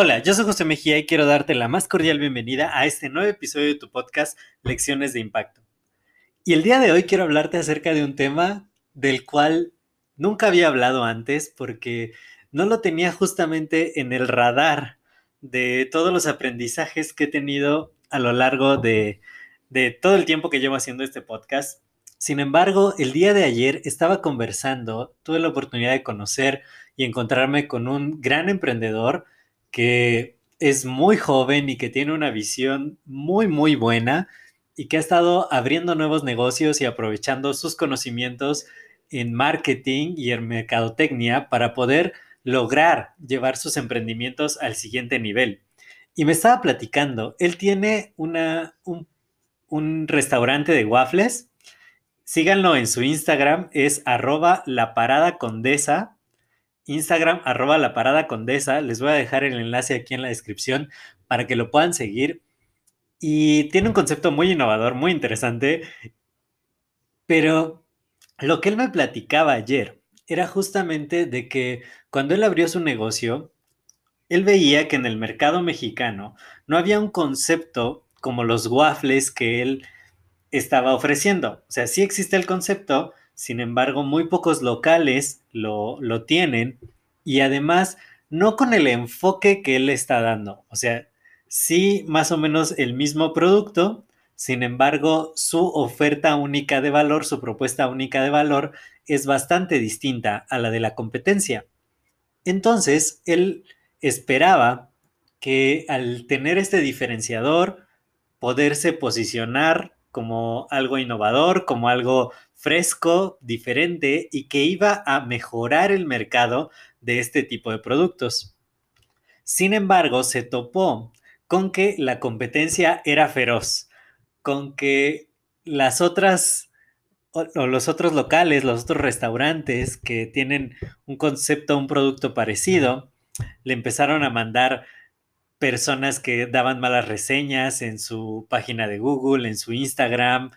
Hola, yo soy José Mejía y quiero darte la más cordial bienvenida a este nuevo episodio de tu podcast Lecciones de Impacto. Y el día de hoy quiero hablarte acerca de un tema del cual nunca había hablado antes porque no lo tenía justamente en el radar de todos los aprendizajes que he tenido a lo largo de, de todo el tiempo que llevo haciendo este podcast. Sin embargo, el día de ayer estaba conversando, tuve la oportunidad de conocer y encontrarme con un gran emprendedor que es muy joven y que tiene una visión muy, muy buena y que ha estado abriendo nuevos negocios y aprovechando sus conocimientos en marketing y en mercadotecnia para poder lograr llevar sus emprendimientos al siguiente nivel. Y me estaba platicando, él tiene una, un, un restaurante de waffles. Síganlo en su Instagram, es arroba la parada condesa Instagram, arroba la parada condesa. Les voy a dejar el enlace aquí en la descripción para que lo puedan seguir. Y tiene un concepto muy innovador, muy interesante. Pero lo que él me platicaba ayer era justamente de que cuando él abrió su negocio, él veía que en el mercado mexicano no había un concepto como los waffles que él estaba ofreciendo. O sea, sí existe el concepto, sin embargo, muy pocos locales lo, tienen y además no con el enfoque que él está dando. O sea, sí más o menos el mismo producto, sin embargo, su oferta única de valor, su propuesta única de valor es bastante distinta a la de la competencia. Entonces, él esperaba que al tener este diferenciador, poderse posicionar como algo innovador, como algo fresco, diferente y que iba a mejorar el mercado de este tipo de productos. Sin embargo, se topó con que la competencia era feroz, con que las otras o, los otros locales, los otros restaurantes que tienen un concepto, un producto parecido, le empezaron a mandar personas que daban malas reseñas en su página de Google, en su Instagram,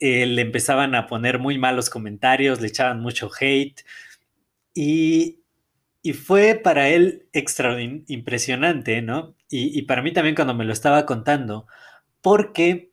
eh, le empezaban a poner muy malos comentarios, le echaban mucho hate y, fue para él extra impresionante, ¿no? Y, y para mí también cuando me lo estaba contando, porque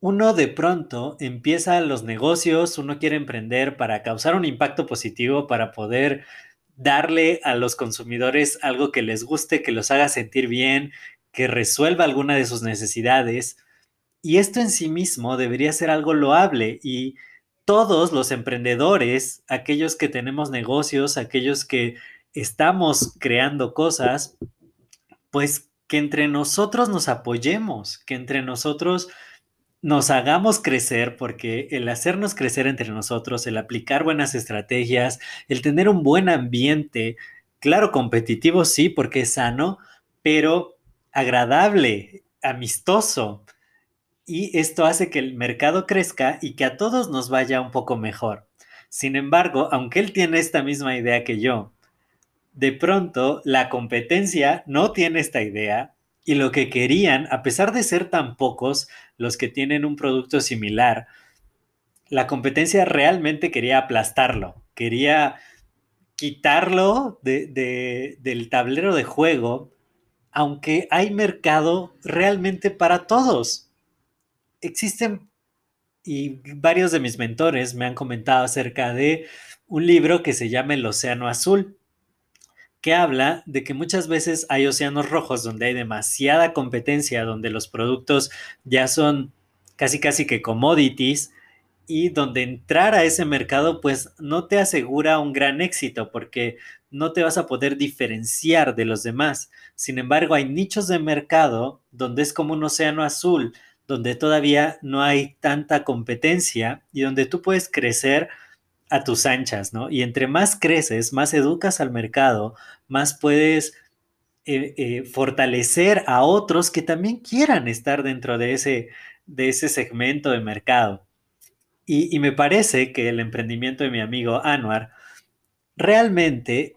uno de pronto empieza los negocios, uno quiere emprender para causar un impacto positivo, para poder darle a los consumidores algo que les guste, que los haga sentir bien, que resuelva alguna de sus necesidades. Y esto en sí mismo debería ser algo loable y todos los emprendedores, aquellos que tenemos negocios, aquellos que estamos creando cosas, pues que entre nosotros nos apoyemos, que entre nosotros nos hagamos crecer, porque el hacernos crecer entre nosotros, el aplicar buenas estrategias, el tener un buen ambiente, claro, competitivo sí, porque es sano, pero agradable, amistoso, y esto hace que el mercado crezca y que a todos nos vaya un poco mejor. Sin embargo, aunque él tiene esta misma idea que yo, de pronto la competencia no tiene esta idea y lo que querían, a pesar de ser tan pocos los que tienen un producto similar, la competencia realmente quería aplastarlo, quería quitarlo del tablero de juego, aunque hay mercado realmente para todos. Existen, y varios de mis mentores me han comentado acerca de un libro que se llama El Océano Azul, que habla de que muchas veces hay océanos rojos donde hay demasiada competencia, donde los productos ya son casi casi que commodities y donde entrar a ese mercado pues no te asegura un gran éxito porque no te vas a poder diferenciar de los demás. Sin embargo, hay nichos de mercado donde es como un océano azul, donde todavía no hay tanta competencia y donde tú puedes crecer a tus anchas, ¿no? Y entre más creces, más educas al mercado, más puedes eh, eh, fortalecer a otros que también quieran estar dentro de ese, de ese segmento de mercado. Y, y me parece que el emprendimiento de mi amigo Anwar realmente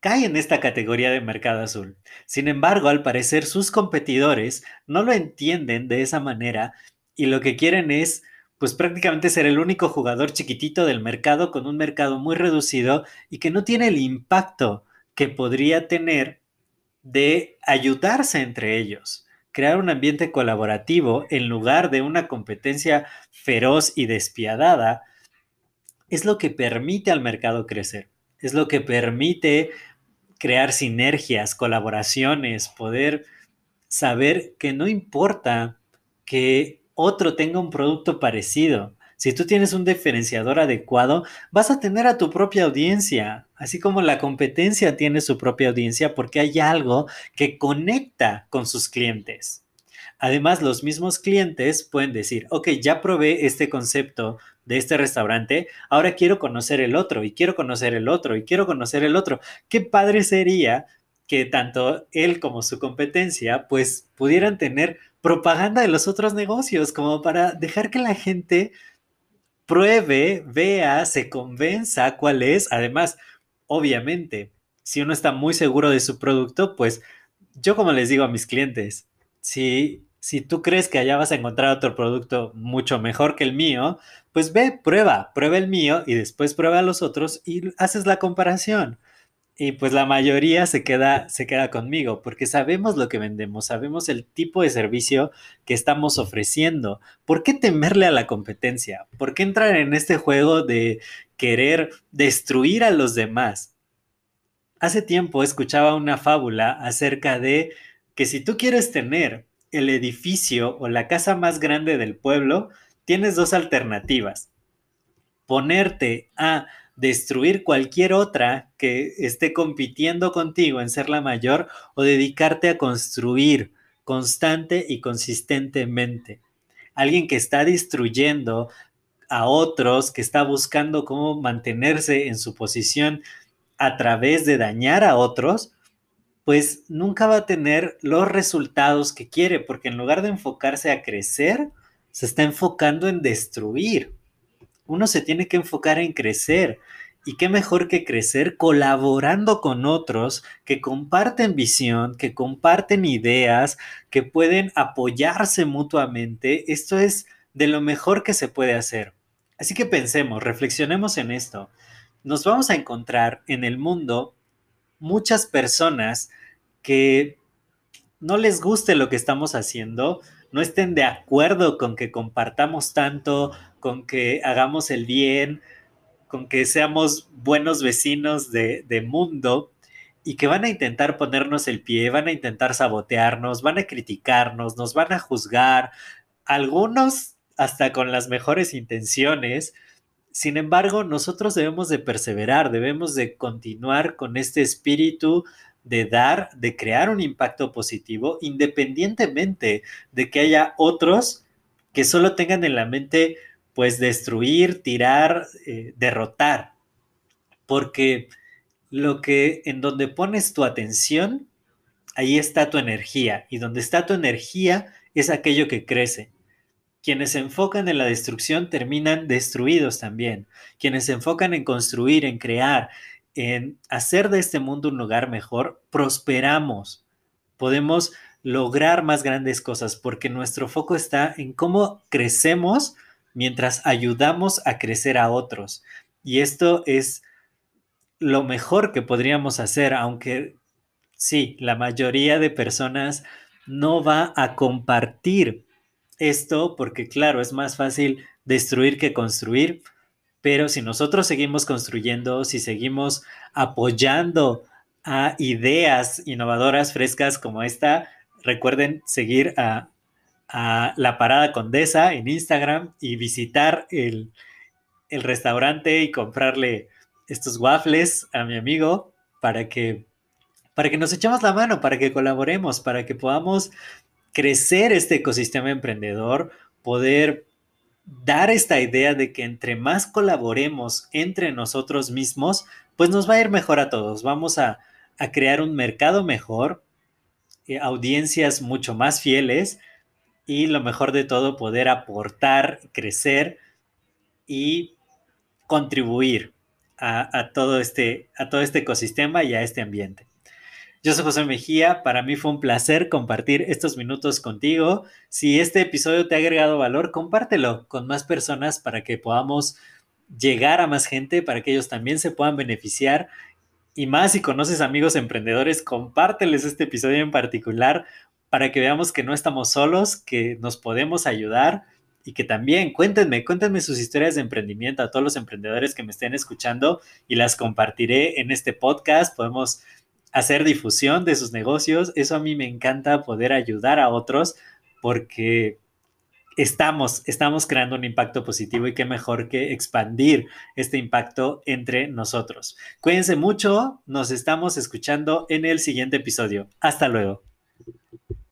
cae en esta categoría de mercado azul. Sin embargo, al parecer sus competidores no lo entienden de esa manera y lo que quieren es pues prácticamente ser el único jugador chiquitito del mercado con un mercado muy reducido y que no tiene el impacto que podría tener de ayudarse entre ellos, crear un ambiente colaborativo en lugar de una competencia feroz y despiadada, es lo que permite al mercado crecer, es lo que permite crear sinergias, colaboraciones, poder saber que no importa que otro tenga un producto parecido. Si tú tienes un diferenciador adecuado, vas a tener a tu propia audiencia, así como la competencia tiene su propia audiencia porque hay algo que conecta con sus clientes. Además, los mismos clientes pueden decir, ok, ya probé este concepto de este restaurante, ahora quiero conocer el otro y quiero conocer el otro y quiero conocer el otro. Qué padre sería que tanto él como su competencia pues pudieran tener propaganda de los otros negocios como para dejar que la gente pruebe, vea, se convenza cuál es. Además, obviamente, si uno está muy seguro de su producto, pues yo como les digo a mis clientes, si si tú crees que allá vas a encontrar otro producto mucho mejor que el mío, pues ve, prueba, prueba el mío y después prueba los otros y haces la comparación. Y pues la mayoría se queda, se queda conmigo porque sabemos lo que vendemos, sabemos el tipo de servicio que estamos ofreciendo. ¿Por qué temerle a la competencia? ¿Por qué entrar en este juego de querer destruir a los demás? Hace tiempo escuchaba una fábula acerca de que si tú quieres tener el edificio o la casa más grande del pueblo, tienes dos alternativas. Ponerte a destruir cualquier otra que esté compitiendo contigo en ser la mayor o dedicarte a construir constante y consistentemente. Alguien que está destruyendo a otros, que está buscando cómo mantenerse en su posición a través de dañar a otros, pues nunca va a tener los resultados que quiere, porque en lugar de enfocarse a crecer, se está enfocando en destruir. Uno se tiene que enfocar en crecer. Y qué mejor que crecer colaborando con otros que comparten visión, que comparten ideas, que pueden apoyarse mutuamente. Esto es de lo mejor que se puede hacer. Así que pensemos, reflexionemos en esto. Nos vamos a encontrar en el mundo muchas personas que no les guste lo que estamos haciendo, no estén de acuerdo con que compartamos tanto, con que hagamos el bien, con que seamos buenos vecinos de, mundo y que van a intentar ponernos el pie, van a intentar sabotearnos, van a criticarnos, nos van a juzgar, algunos hasta con las mejores intenciones, sin embargo, nosotros debemos de perseverar, debemos de continuar con este espíritu de dar, de crear un impacto positivo, independientemente de que haya otros que solo tengan en la mente, pues, destruir, tirar, eh, derrotar. Porque lo que en donde pones tu atención, ahí está tu energía. Y donde está tu energía es aquello que crece. Quienes se enfocan en la destrucción terminan destruidos también. Quienes se enfocan en construir, en crear, en hacer de este mundo un lugar mejor, prosperamos. Podemos lograr más grandes cosas porque nuestro foco está en cómo crecemos mientras ayudamos a crecer a otros. Y esto es lo mejor que podríamos hacer, aunque sí, la mayoría de personas no va a compartir esto porque claro, es más fácil destruir que construir, pero si nosotros seguimos construyendo, si seguimos apoyando a ideas innovadoras frescas como esta, recuerden seguir a, La Parada Condesa en Instagram y visitar el, el restaurante y comprarle estos waffles a mi amigo para que para que nos echemos la mano, para que colaboremos, para que podamos crecer este ecosistema emprendedor, poder dar esta idea de que entre más colaboremos entre nosotros mismos, pues nos va a ir mejor a todos. Vamos a, crear un mercado mejor, eh, audiencias mucho más fieles y lo mejor de todo, poder aportar, crecer y contribuir a, todo este, a todo este ecosistema y a este ambiente. Yo soy José Mejía, para mí fue un placer compartir estos minutos contigo. Si este episodio te ha agregado valor, compártelo con más personas para que podamos llegar a más gente, para que ellos también se puedan beneficiar. Y más si conoces amigos emprendedores, compárteles este episodio en particular para que veamos que no estamos solos, que nos podemos ayudar y que también cuéntenme, cuéntenme sus historias de emprendimiento a todos los emprendedores que me estén escuchando y las compartiré en este podcast. Podemos hacer difusión de sus negocios. Eso a mí me encanta poder ayudar a otros porque estamos, estamos creando un impacto positivo y qué mejor que expandir este impacto entre nosotros. Cuídense mucho, nos estamos escuchando en el siguiente episodio. Hasta luego.